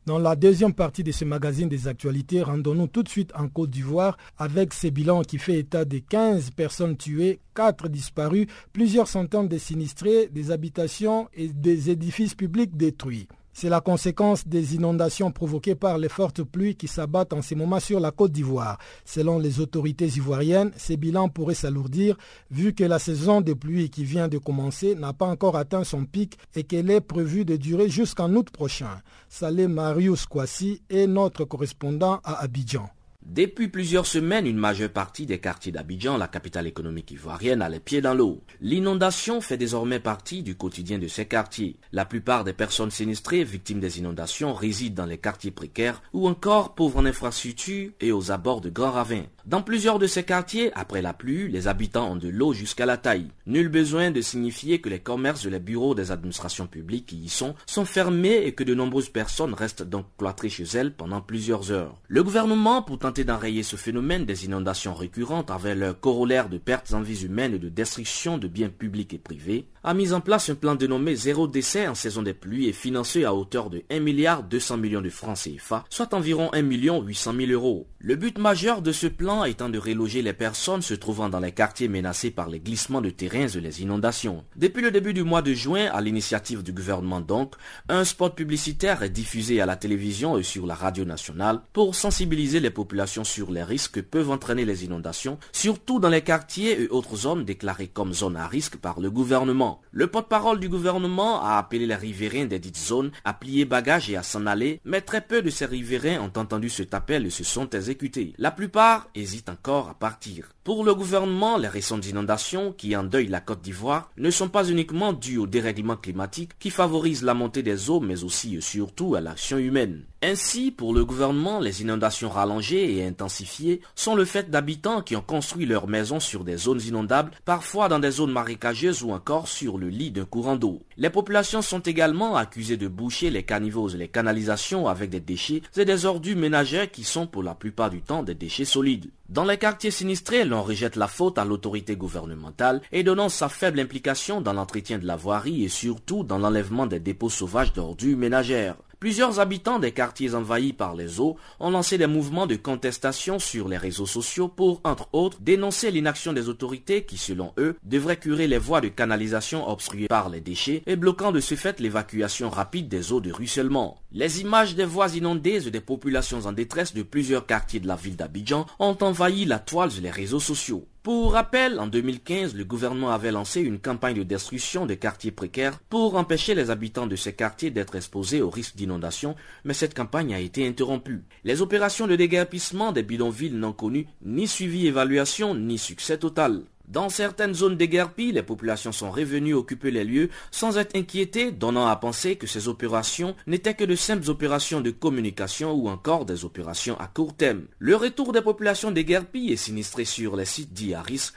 Dans la deuxième partie de ce magazine des actualités, rendons-nous tout de suite en Côte d'Ivoire avec ce bilan qui fait état de 15 personnes tuées, 4 disparues, plusieurs centaines de sinistrés, des habitations et des édifices publics détruits. C'est la conséquence des inondations provoquées par les fortes pluies qui s'abattent en ces moments sur la côte d'Ivoire. Selon les autorités ivoiriennes, ces bilans pourraient s'alourdir vu que la saison de pluie qui vient de commencer n'a pas encore atteint son pic et qu'elle est prévue de durer jusqu'en août prochain. Salé Marius Kwasi est notre correspondant à Abidjan. Depuis plusieurs semaines, une majeure partie des quartiers d'Abidjan, la capitale économique ivoirienne, a les pieds dans l'eau. L'inondation fait désormais partie du quotidien de ces quartiers. La plupart des personnes sinistrées victimes des inondations résident dans les quartiers précaires ou encore pauvres en infrastructures et aux abords de grands ravins. Dans plusieurs de ces quartiers, après la pluie, les habitants ont de l'eau jusqu'à la taille. Nul besoin de signifier que les commerces et les bureaux des administrations publiques qui y sont sont fermés et que de nombreuses personnes restent donc cloîtrées chez elles pendant plusieurs heures. Le gouvernement, pour d'enrayer ce phénomène des inondations récurrentes avec leur corollaire de pertes en vies humaines et de destruction de biens publics et privés, a mis en place un plan dénommé Zéro décès en saison des pluies et financé à hauteur de 1 milliard 200 millions de francs CFA, soit environ 1 million 800 000 euros. Le but majeur de ce plan étant de reloger les personnes se trouvant dans les quartiers menacés par les glissements de terrains et les inondations. Depuis le début du mois de juin, à l'initiative du gouvernement donc, un spot publicitaire est diffusé à la télévision et sur la radio nationale pour sensibiliser les populations sur les risques que peuvent entraîner les inondations, surtout dans les quartiers et autres zones déclarées comme zones à risque par le gouvernement. Le porte-parole du gouvernement a appelé les riverains des dites zones à plier bagages et à s'en aller, mais très peu de ces riverains ont entendu cet appel et se sont exécutés. La plupart hésitent encore à partir. Pour le gouvernement, les récentes inondations qui endeuillent la Côte d'Ivoire ne sont pas uniquement dues au dérèglement climatique qui favorise la montée des eaux, mais aussi et surtout à l'action humaine. Ainsi, pour le gouvernement, les inondations rallongées et intensifiées sont le fait d'habitants qui ont construit leurs maisons sur des zones inondables, parfois dans des zones marécageuses ou encore sur le lit d'un courant d'eau. Les populations sont également accusées de boucher les caniveaux et les canalisations avec des déchets et des ordures ménagères qui sont pour la plupart du temps des déchets solides. Dans les quartiers sinistrés, l'on rejette la faute à l'autorité gouvernementale et donnant sa faible implication dans l'entretien de la voirie et surtout dans l'enlèvement des dépôts sauvages d'ordures ménagères. Plusieurs habitants des quartiers envahis par les eaux ont lancé des mouvements de contestation sur les réseaux sociaux pour, entre autres, dénoncer l'inaction des autorités qui, selon eux, devraient curer les voies de canalisation obstruées par les déchets et bloquant de ce fait l'évacuation rapide des eaux de ruissellement. Les images des voies inondées et des populations en détresse de plusieurs quartiers de la ville d'Abidjan ont envahi la toile et les réseaux sociaux. Pour rappel, en 2015, le gouvernement avait lancé une campagne de destruction des quartiers précaires pour empêcher les habitants de ces quartiers d'être exposés au risque d'inondation, mais cette campagne a été interrompue. Les opérations de déguerpissement des bidonvilles n'ont connu ni suivi évaluation ni succès total. Dans certaines zones déguerpies, les populations sont revenues occuper les lieux sans être inquiétées, donnant à penser que ces opérations n'étaient que de simples opérations de communication ou encore des opérations à court terme. Le retour des populations déguerpies est sinistré sur les sites dits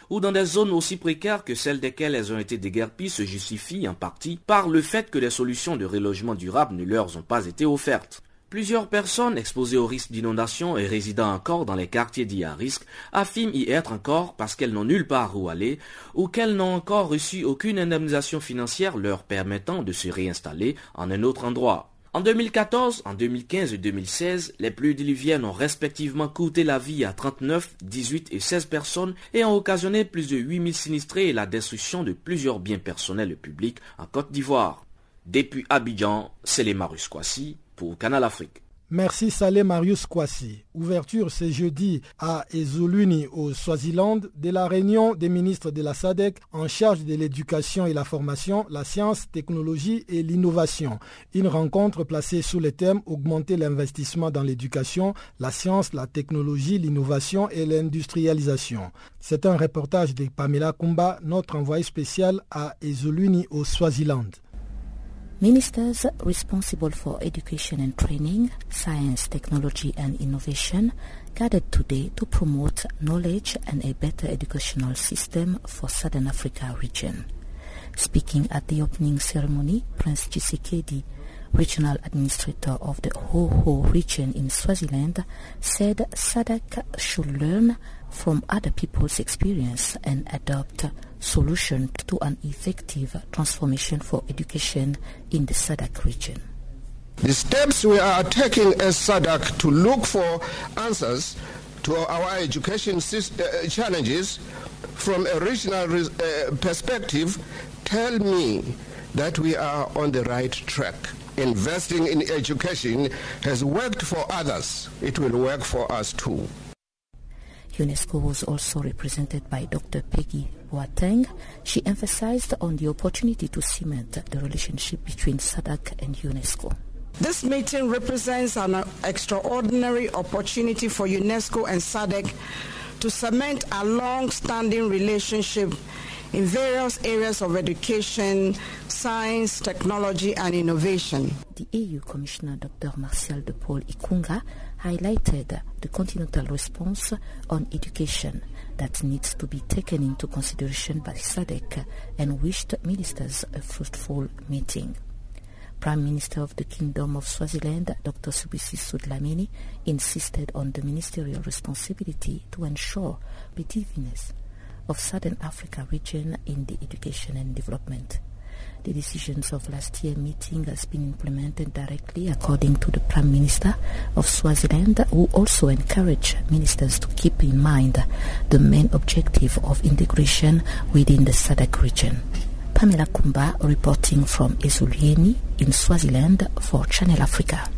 ou dans des zones aussi précaires que celles desquelles elles ont été déguerpies se justifie en partie par le fait que des solutions de relogement durable ne leur ont pas été offertes. Plusieurs personnes exposées au risque d'inondation et résidant encore dans les quartiers dits à risque affirment y être encore parce qu'elles n'ont nulle part où aller ou qu'elles n'ont encore reçu aucune indemnisation financière leur permettant de se réinstaller en un autre endroit. En 2014, en 2015 et 2016, les pluies diluviennes ont respectivement coûté la vie à 39, 18 et 16 personnes et ont occasionné plus de 8000 sinistrés et la destruction de plusieurs biens personnels et publics en Côte d'Ivoire. Depuis Abidjan, c'est les Merci Salé Marius Kwasi. Ouverture ce jeudi à Ezuluni au Swaziland de la réunion des ministres de la SADC en charge de l'éducation et la formation, la science, technologie et l'innovation. Une rencontre placée sous le thème Augmenter l'investissement dans l'éducation, la science, la technologie, l'innovation et l'industrialisation. C'est un reportage de Pamela Kumba, notre envoyé spécial à Ezuluni au Swaziland. Ministers responsible for education and training, science, technology and innovation gathered today to promote knowledge and a better educational system for Southern Africa region. Speaking at the opening ceremony, Prince Chisekedi, regional administrator of the Ho Ho region in Swaziland, said SADC should learn from other people's experience and adopt solution to an effective transformation for education in the SADC region. The steps we are taking as SADC to look for answers to our education uh, challenges from a regional uh, perspective tell me that we are on the right track. Investing in education has worked for others. It will work for us too. UNESCO was also represented by Dr. Peggy Boateng. She emphasized on the opportunity to cement the relationship between SADC and UNESCO. This meeting represents an extraordinary opportunity for UNESCO and SADC to cement a long-standing relationship in various areas of education, science, technology and innovation. The EU Commissioner Dr. Martial de Paul Ikunga highlighted the continental response on education that needs to be taken into consideration by SADC and wished ministers a fruitful meeting. Prime Minister of the Kingdom of Swaziland, Dr. Subisi Sudlamini, insisted on the ministerial responsibility to ensure competitiveness of Southern Africa region in the education and development. The decisions of last year meeting has been implemented directly according to the Prime Minister of Swaziland who also encouraged ministers to keep in mind the main objective of integration within the SADC region. Pamela Kumba reporting from Ezulieni in Swaziland for Channel Africa.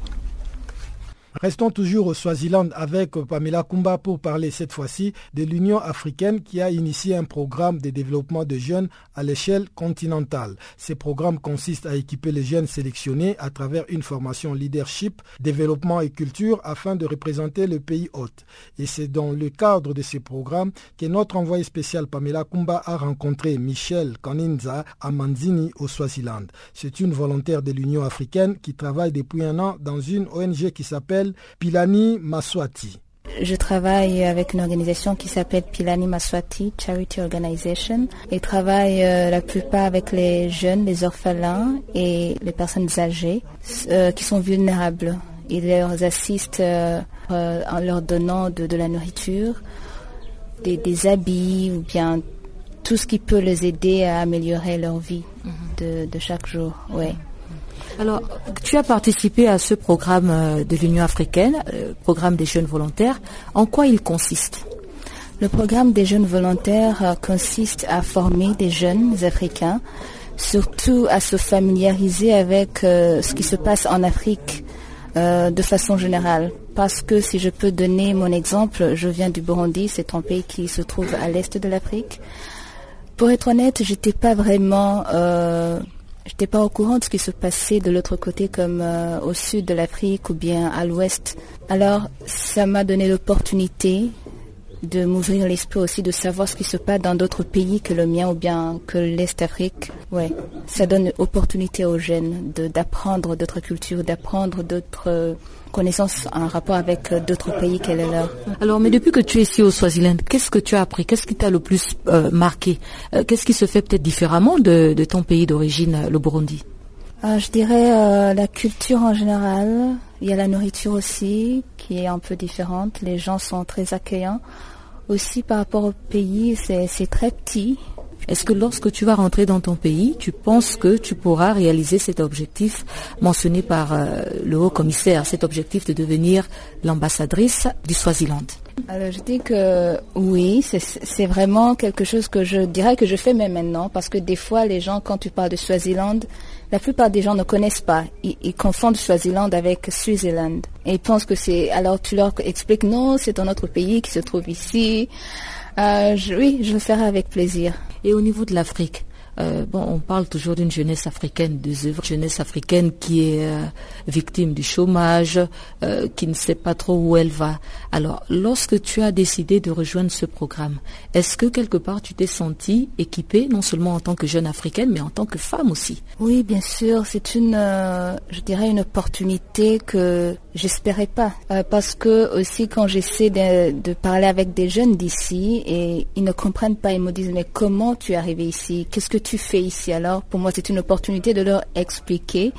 Restons toujours au Swaziland avec Pamela Kumba pour parler cette fois-ci de l'Union africaine qui a initié un programme de développement de jeunes à l'échelle continentale. Ce programme consiste à équiper les jeunes sélectionnés à travers une formation leadership, développement et culture afin de représenter le pays hôte. Et c'est dans le cadre de ce programme que notre envoyé spécial Pamela Kumba a rencontré Michel Kaninza à Manzini au Swaziland. C'est une volontaire de l'Union africaine qui travaille depuis un an dans une ONG qui s'appelle Pilani Maswati. Je travaille avec une organisation qui s'appelle Pilani Maswati Charity Organization et travaille euh, la plupart avec les jeunes, les orphelins et les personnes âgées euh, qui sont vulnérables. Il leur assiste euh, en leur donnant de, la nourriture, des, habits ou bien tout ce qui peut les aider à améliorer leur vie de, chaque jour. Alors, tu as participé à ce programme euh, de l'Union africaine, le euh, programme des jeunes volontaires. En quoi il consiste? Le programme des jeunes volontaires euh, consiste à former des jeunes africains, surtout à se familiariser avec ce qui se passe en Afrique de façon générale. Parce que si je peux donner mon exemple, je viens du Burundi, c'est un pays qui se trouve à l'est de l'Afrique. Pour être honnête, j'étais pas vraiment je n'étais pas au courant de ce qui se passait de l'autre côté, comme euh, au sud de l'Afrique ou bien à l'ouest. Alors, ça m'a donné l'opportunité de m'ouvrir l'esprit aussi, de savoir ce qui se passe dans d'autres pays que le mien ou bien que l'Est Afrique. Ouais, ça donne opportunité aux jeunes d'apprendre d'autres cultures, d'apprendre d'autres connaissances en rapport avec d'autres pays qu'elle est là. Alors, mais depuis que tu es ici au Swaziland, qu'est-ce que tu as appris? Qu'est-ce qui t'a le plus euh, marqué? Euh, Qu'est-ce qui se fait peut-être différemment de, ton pays d'origine, le Burundi? Euh, Je dirais la culture en général. Il y a la nourriture aussi qui est un peu différente. Les gens sont très accueillants. Aussi par rapport au pays, c'est très petit. Est-ce que lorsque tu vas rentrer dans ton pays, tu penses que tu pourras réaliser cet objectif mentionné par euh, le haut commissaire, cet objectif de devenir l'ambassadrice du Swaziland? Alors je dis que oui, c'est vraiment quelque chose que je dirais que je fais même maintenant parce que des fois les gens quand tu parles de Swaziland, la plupart des gens ne connaissent pas. Ils, confondent Swaziland avec Switzerland et ils pensent que c'est alors tu leur expliques non, c'est un autre pays qui se trouve ici. Euh, oui, je le ferai avec plaisir. Et au niveau de l'Afrique, euh, bon, on parle toujours d'une jeunesse africaine, des œuvres, jeunesse africaine qui est euh, victime du chômage, euh, qui ne sait pas trop où elle va. Alors, lorsque tu as décidé de rejoindre ce programme, est-ce que quelque part tu t'es sentie équipée, non seulement en tant que jeune africaine, mais en tant que femme aussi? Oui, bien sûr, c'est une, je dirais, une opportunité que j'espérais pas, parce que aussi quand j'essaie de, de, parler avec des jeunes d'ici et ils ne comprennent pas, ils me disent mais comment tu es arrivé ici? Qu'est-ce que tu fais ici Alors, pour moi, c'est une opportunité de leur expliquer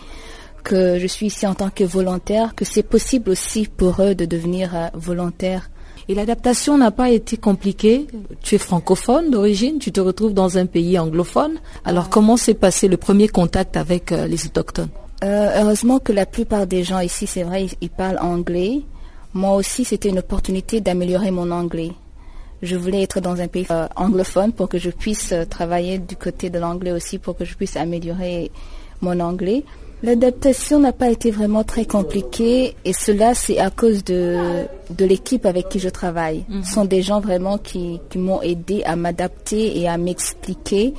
que je suis ici en tant que volontaire, que c'est possible aussi pour eux de devenir euh, volontaire. Et l'adaptation n'a pas été compliquée. Tu es francophone d'origine, tu te retrouves dans un pays anglophone. Alors comment s'est passé le premier contact avec euh, les autochtones? Euh, Heureusement que la plupart des gens ici, c'est vrai, ils parlent anglais. Moi aussi, c'était une opportunité d'améliorer mon anglais. Je voulais être dans un pays euh, anglophone pour que je puisse euh, travailler du côté de l'anglais aussi, pour que je puisse améliorer mon anglais. L'adaptation n'a pas été vraiment très compliquée et cela c'est à cause de, de l'équipe avec qui je travaille. Ce mhm. sont des gens vraiment qui, qui m'ont aidé à m'adapter et à m'expliquer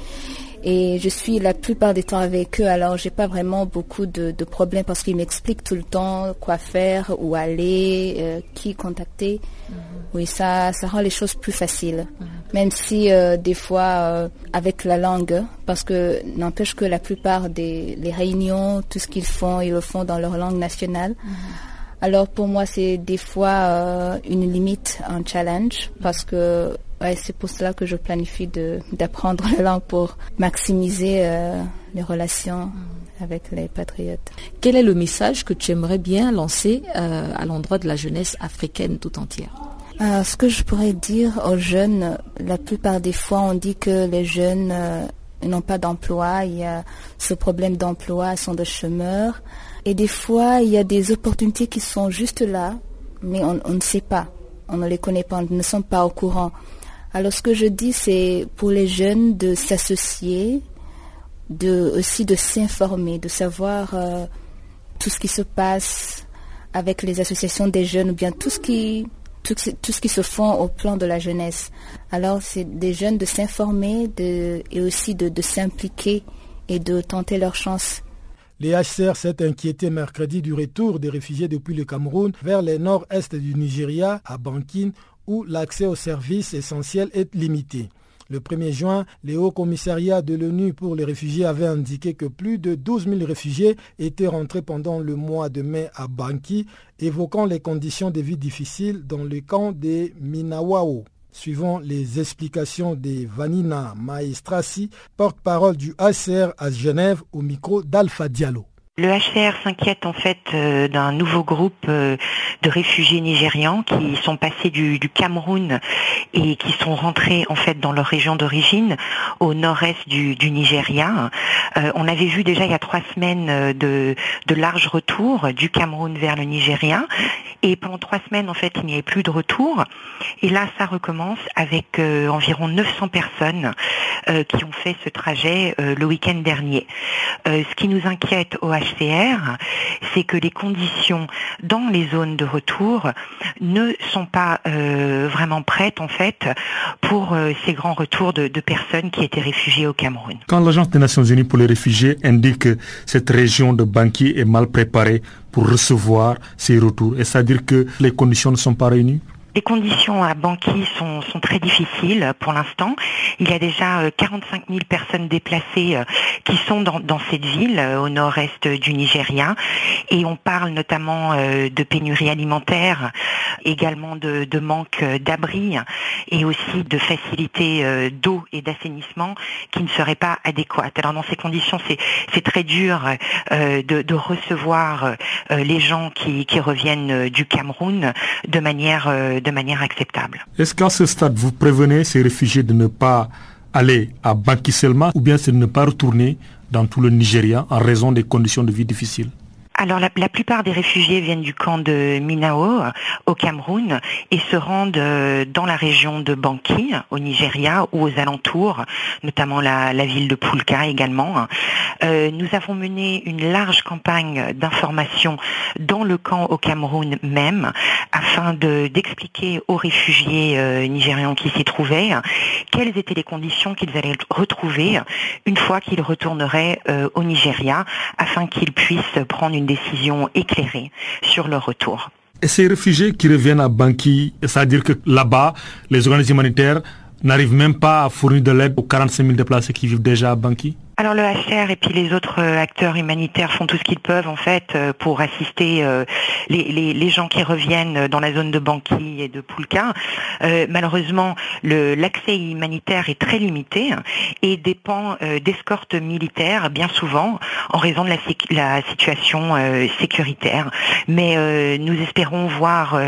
et je suis la plupart des temps avec eux, alors j'ai pas vraiment beaucoup de, problèmes parce qu'ils m'expliquent tout le temps quoi faire, où aller, euh, qui contacter. Mhm. Oui, ça, ça rend les choses plus faciles. Mhm. Même si euh, des fois euh, avec la langue, parce que n'empêche que la plupart des les réunions, tout ce qu'ils font, ils le font dans leur langue nationale. Mhm. Alors pour moi, c'est des fois une limite, un challenge, parce que c'est pour cela que je planifie d'apprendre la langue pour maximiser euh, les relations avec les patriotes. Quel est le message que tu aimerais bien lancer euh, à l'endroit de la jeunesse africaine tout entière? Euh, Ce que je pourrais dire aux jeunes, la plupart des fois on dit que les jeunes n'ont pas d'emploi, il y a ce problème d'emploi, sont des chômeurs. Et des fois, il y a des opportunités qui sont juste là, mais on, on ne sait pas, on ne les connaît pas, on ne sommes pas au courant. Alors ce que je dis, c'est pour les jeunes de s'associer, aussi de s'informer, de savoir euh, tout ce qui se passe avec les associations des jeunes ou bien tout ce qui tout, ce qui se fait au plan de la jeunesse. Alors c'est des jeunes de s'informer et aussi de, de s'impliquer et de tenter leur chance. Les HCR s'est inquiété mercredi du retour des réfugiés depuis le Cameroun vers le nord-est du Nigeria, à Bankin, où l'accès aux services essentiels est limité. Le 1er juin, le Haut Commissariat de l'ONU pour les réfugiés avait indiqué que plus de 12 000 réfugiés étaient rentrés pendant le mois de mai à Banki, évoquant les conditions de vie difficiles dans le camp des Minawao. Suivant les explications de Vanina Maestrassi, porte-parole du HCR à Genève au micro d'Alpha Diallo. Le HCR s'inquiète en fait euh, d'un nouveau groupe euh, de réfugiés nigérians qui sont passés du, Cameroun et qui sont rentrés en fait dans leur région d'origine au nord-est du, Nigeria. Euh, on avait vu déjà il y a trois semaines de, de larges retours du Cameroun vers le Nigeria et pendant trois semaines en fait il n'y avait plus de retour et là ça recommence avec environ 900 personnes qui ont fait ce trajet le week-end dernier. ce qui nous inquiète au c'est que les conditions dans les zones de retour ne sont pas euh, vraiment prêtes en fait pour euh, ces grands retours de, personnes qui étaient réfugiées au Cameroun. Quand l'Agence des Nations Unies pour les réfugiés indique que cette région de Banqui est mal préparée pour recevoir ces retours, est-ce à dire que les conditions ne sont pas réunies? Les conditions à Banqui sont, très difficiles pour l'instant. Il y a déjà 45 euh, 000 personnes déplacées euh, qui sont dans, cette ville euh, au nord-est du Nigeria et on parle notamment de pénurie alimentaire, également de, manque d'abri et aussi de facilités d'eau et d'assainissement qui ne seraient pas adéquates. Alors dans ces conditions, c'est très dur de, recevoir les gens qui reviennent du Cameroun de manière de manière acceptable. Est-ce qu'à ce stade, vous prévenez ces réfugiés de ne pas aller à Baki Selma ou bien de ne pas retourner dans tout le Nigeria en raison des conditions de vie difficiles? Alors la, plupart des réfugiés viennent du camp de Minao au Cameroun et se rendent euh, dans la région de Banki au Nigeria ou aux alentours, notamment la, ville de Pulka également. Euh, nous avons mené une large campagne d'information dans le camp au Cameroun même afin d'expliquer aux réfugiés euh, nigérians qui s'y trouvaient quelles étaient les conditions qu'ils allaient retrouver une fois qu'ils retourneraient au Nigeria afin qu'ils puissent prendre une décision éclairée sur leur retour. Et ces réfugiés qui reviennent à Banqui, c'est-à-dire que là-bas, les organismes humanitaires n'arrivent même pas à fournir de l'aide aux 45 000 déplacés qui vivent déjà à Banqui alors le HR et puis les autres euh, acteurs humanitaires font tout ce qu'ils peuvent en fait euh, pour assister euh, les, gens qui reviennent dans la zone de Banqui et de Poulka. malheureusement, l'accès humanitaire est très limité et dépend d'escortes militaires bien souvent en raison de la, la situation sécuritaire. Mais nous espérons voir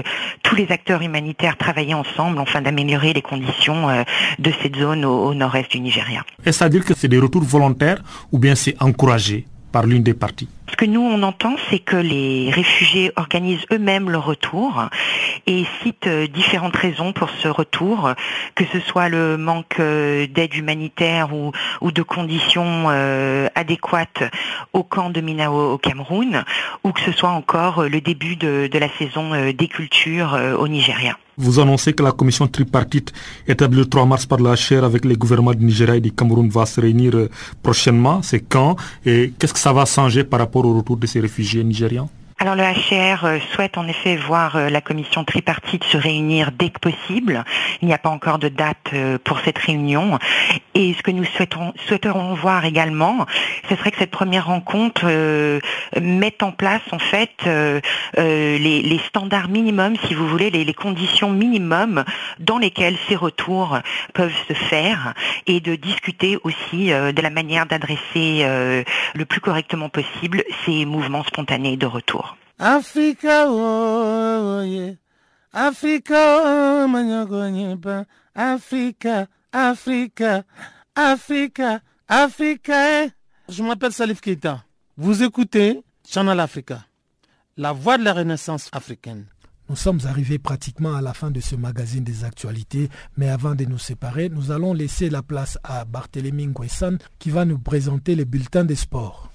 tous les acteurs humanitaires travailler ensemble afin d'améliorer les conditions de cette zone au, au nord-est du Nigeria. Est-ce à dire que c'est des retours volontaires ou bien c'est encouragé par l'une des parties? Ce que nous on entend, c'est que les réfugiés organisent eux-mêmes leur retour et citent euh, différentes raisons pour ce retour, que ce soit le manque euh, d'aide humanitaire ou, de conditions euh, adéquates au camp de Minao au Cameroun, ou que ce soit encore le début de, de la saison des cultures au Nigeria. Vous annoncez que la commission tripartite établie le 3 mars par la chaire avec les gouvernements du Nigeria et du Cameroun va se réunir euh, prochainement. C'est quand Et qu'est-ce que ça va changer par rapport au retour de ces réfugiés nigérians? Alors le HCR euh, souhaite en effet voir euh, la commission tripartite se réunir dès que possible. Il n'y a pas encore de date euh, pour cette réunion. Et ce que nous souhaiterons, souhaiterons voir également, ce serait que cette première rencontre mette en place en fait les, standards minimums, si vous voulez, les, les conditions minimums dans lesquelles ces retours peuvent se faire et de discuter aussi de la manière d'adresser le plus correctement possible ces mouvements spontanés de retour. Africa, oh, yeah. Africa, oh, Africa, Africa, Africa, Africa. Eh. Je m'appelle Salif Keita. Vous écoutez Channel Africa, la voix de la renaissance africaine. Nous sommes arrivés pratiquement à la fin de ce magazine des actualités, mais avant de nous séparer, nous allons laisser la place à Barthélémy Nguessan qui va nous présenter les bulletins des sports.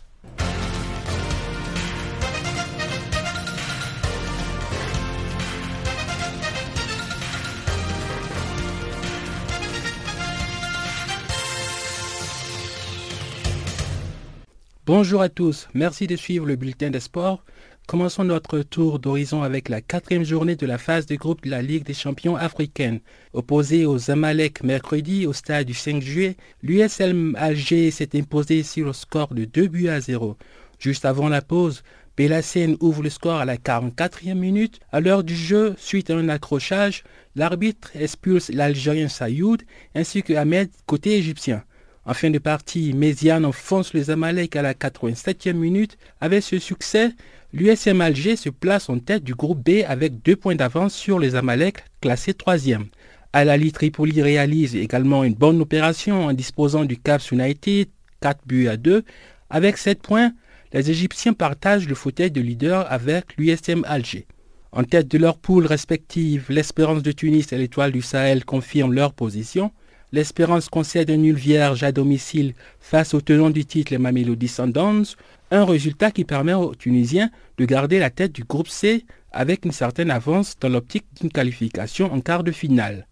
Bonjour à tous, merci de suivre le bulletin des sports. Commençons notre tour d'horizon avec la quatrième journée de la phase de groupe de la Ligue des champions africaine. Opposé aux Zamalek mercredi au stade du 5 juillet, l'USL Alger s'est imposé sur le score de 2 buts à 0. Juste avant la pause, Belacène ouvre le score à la 44e minute. À l'heure du jeu, suite à un accrochage, l'arbitre expulse l'Algérien Sayoud ainsi que Ahmed côté égyptien. En fin de partie, Méziane enfonce les Amalek à la 87e minute. Avec ce succès, l'USM Alger se place en tête du groupe B avec deux points d'avance sur les Amalek, classés troisième. Al-Ali Tripoli réalise également une bonne opération en disposant du Caps United, 4 buts à 2. Avec 7 points, les Égyptiens partagent le fauteuil de leader avec l'USM Alger. En tête de leurs poules respectives, l'Espérance de Tunis et l'Étoile du Sahel confirment leur position. L'Espérance concède un nul vierge à domicile face au tenant du titre, les Mamelody Sundowns, un résultat qui permet aux Tunisiens de garder la tête du groupe C avec une certaine avance dans l'optique d'une qualification en quart de finale.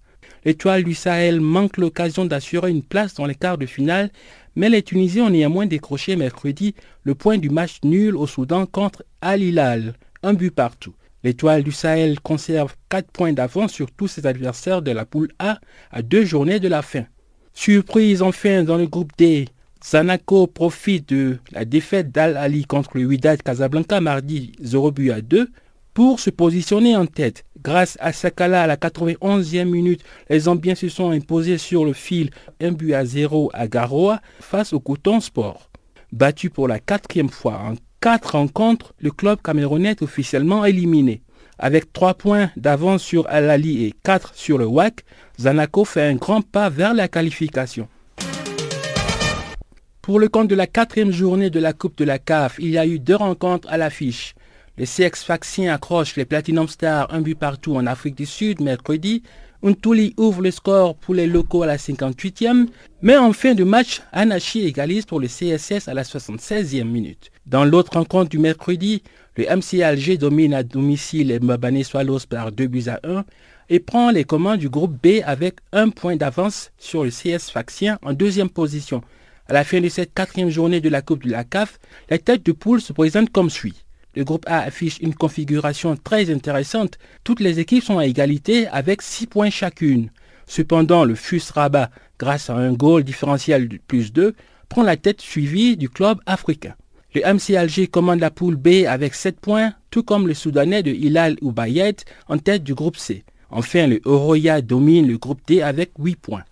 L'Étoile du Sahel manque l'occasion d'assurer une place dans les quarts de finale, mais les Tunisiens ont néanmoins décroché mercredi le point du match nul au Soudan contre Al Hilal, un but partout. L'étoile du Sahel conserve 4 points d'avance sur tous ses adversaires de la poule A à deux journées de la fin. Surprise enfin dans le groupe D, Zanaco profite de la défaite d'Al-Ali contre le Wydad Casablanca mardi 0 but à 2 pour se positionner en tête. Grâce à Sakala à la 91e minute, les Zambiens se sont imposés sur le fil 1 but à 0 à Garoua face au Coton Sport. Battu pour la quatrième fois en quatre rencontres, le club camerounais est officiellement éliminé. Avec trois points d'avance sur Al-Ali et quatre sur le WAC, Zanaco fait un grand pas vers la qualification. Pour le compte de la quatrième journée de la Coupe de la CAF, il y a eu deux rencontres à l'affiche. Les CX Faxiens accrochent les Platinum Stars un but partout en Afrique du Sud mercredi. Untuli ouvre le score pour les locaux à la 58e, mais en fin de match, Anachi égalise pour le CSS à la 76e minute. Dans l'autre rencontre du mercredi, le MC Alger domine à domicile les Mbabane Swallows par 2 buts à 1 et prend les commandes du groupe B avec un point d'avance sur le CS Faxien en deuxième position. À la fin de cette quatrième journée de la Coupe de la CAF, la tête de poule se présente comme suit. Le groupe A affiche une configuration très intéressante. Toutes les équipes sont à égalité avec 6 points chacune. Cependant, le FUS Rabat, grâce à un goal différentiel de plus 2, prend la tête suivie du club africain. Le MC Alger commande la poule B avec 7 points, tout comme le Soudanais de Hilal Oubayed en tête du groupe C. Enfin, le Oroya domine le groupe D avec 8 points.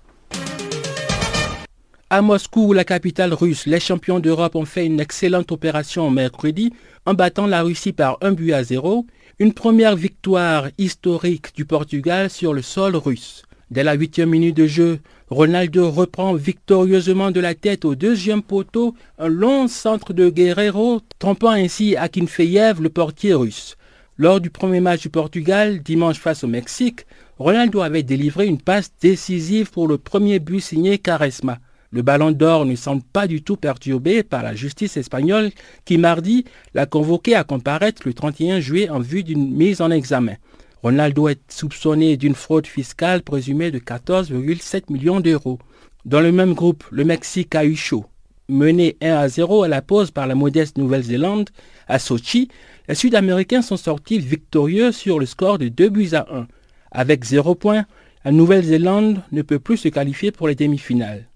À Moscou, la capitale russe, les champions d'Europe ont fait une excellente opération mercredi en battant la Russie par un but à zéro, une première victoire historique du Portugal sur le sol russe. Dès la huitième minute de jeu, Ronaldo reprend victorieusement de la tête au deuxième poteau un long centre de Guerrero, trompant ainsi Akinfeyev, le portier russe. Lors du premier match du Portugal, dimanche face au Mexique, Ronaldo avait délivré une passe décisive pour le premier but signé Caresma. Le ballon d'or ne semble pas du tout perturbé par la justice espagnole qui mardi l'a convoqué à comparaître le 31 juillet en vue d'une mise en examen. Ronaldo est soupçonné d'une fraude fiscale présumée de 14,7 millions d'euros. Dans le même groupe, le Mexique a eu chaud. Mené 1 à 0 à la pause par la modeste Nouvelle-Zélande, à Sochi, les Sud-Américains sont sortis victorieux sur le score de 2 buts à 1. Avec 0 points, la Nouvelle-Zélande ne peut plus se qualifier pour les demi-finales.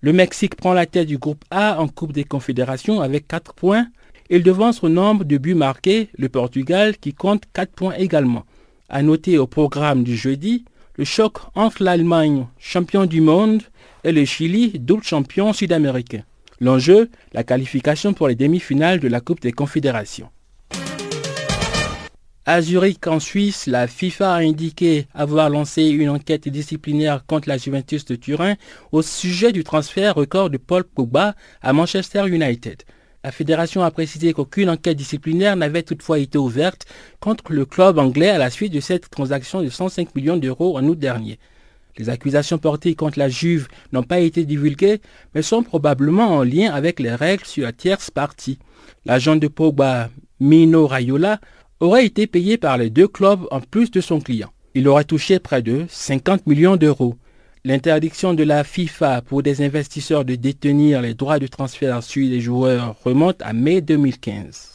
Le Mexique prend la tête du groupe A en Coupe des Confédérations avec 4 points. Il devance au nombre de buts marqués le Portugal qui compte 4 points également. À noter au programme du jeudi, le choc entre l'Allemagne, champion du monde, et le Chili, double champion sud-américain. L'enjeu, la qualification pour les demi-finales de la Coupe des Confédérations. À Zurich, en Suisse, la FIFA a indiqué avoir lancé une enquête disciplinaire contre la Juventus de Turin au sujet du transfert record de Paul Pogba à Manchester United. La fédération a précisé qu'aucune enquête disciplinaire n'avait toutefois été ouverte contre le club anglais à la suite de cette transaction de 105 millions d'euros en août dernier. Les accusations portées contre la Juve n'ont pas été divulguées, mais sont probablement en lien avec les règles sur la tierce partie. L'agent de Pogba, Mino Raiola, aurait été payé par les deux clubs en plus de son client. Il aurait touché près de 50 millions d'euros. L'interdiction de la FIFA pour des investisseurs de détenir les droits de transfert sur les joueurs remonte à mai 2015.